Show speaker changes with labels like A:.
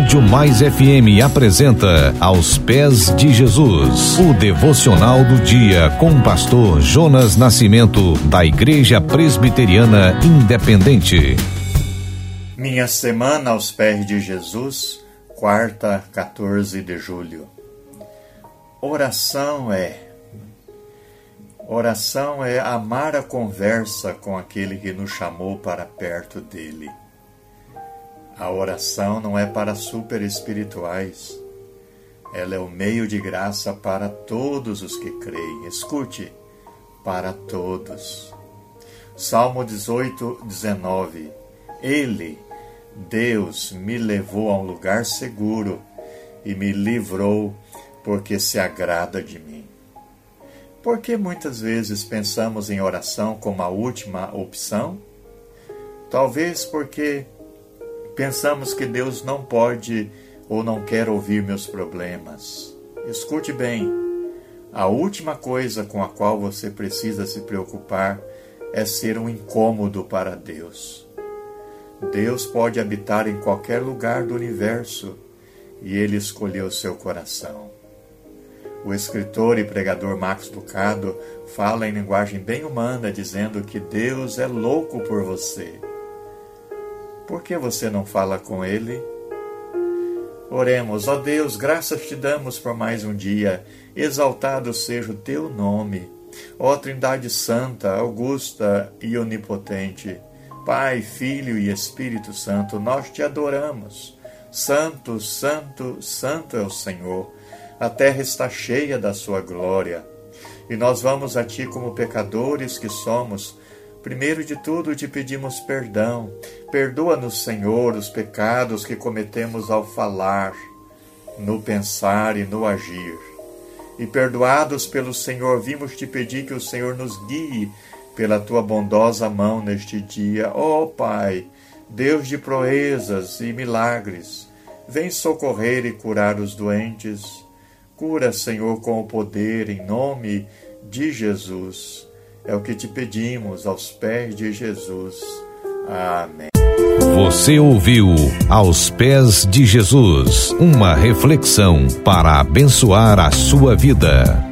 A: Rádio Mais FM apresenta Aos Pés de Jesus, o devocional do dia com o pastor Jonas Nascimento, da Igreja Presbiteriana Independente.
B: Minha semana aos pés de Jesus, quarta, 14 de julho. Oração é Oração é amar a conversa com aquele que nos chamou para perto dele. A oração não é para super espirituais. Ela é o meio de graça para todos os que creem. Escute, para todos. Salmo 18, 19. Ele, Deus, me levou a um lugar seguro e me livrou, porque se agrada de mim. Por que muitas vezes pensamos em oração como a última opção? Talvez porque pensamos que Deus não pode ou não quer ouvir meus problemas. Escute bem: a última coisa com a qual você precisa se preocupar é ser um incômodo para Deus. Deus pode habitar em qualquer lugar do universo e Ele escolheu seu coração. O escritor e pregador Max Lucado fala em linguagem bem humana, dizendo que Deus é louco por você. Por que você não fala com Ele? Oremos, ó Deus, graças te damos por mais um dia, exaltado seja o teu nome. Ó Trindade Santa, Augusta e Onipotente, Pai, Filho e Espírito Santo, nós te adoramos. Santo, Santo, Santo é o Senhor a terra está cheia da sua glória. E nós vamos a ti como pecadores que somos. Primeiro de tudo te pedimos perdão. Perdoa-nos, Senhor, os pecados que cometemos ao falar, no pensar e no agir. E perdoados pelo Senhor, vimos te pedir que o Senhor nos guie pela tua bondosa mão neste dia. Ó oh, Pai, Deus de proezas e milagres, vem socorrer e curar os doentes Cura, Senhor, com o poder, em nome de Jesus. É o que te pedimos aos pés de Jesus. Amém.
A: Você ouviu Aos Pés de Jesus uma reflexão para abençoar a sua vida.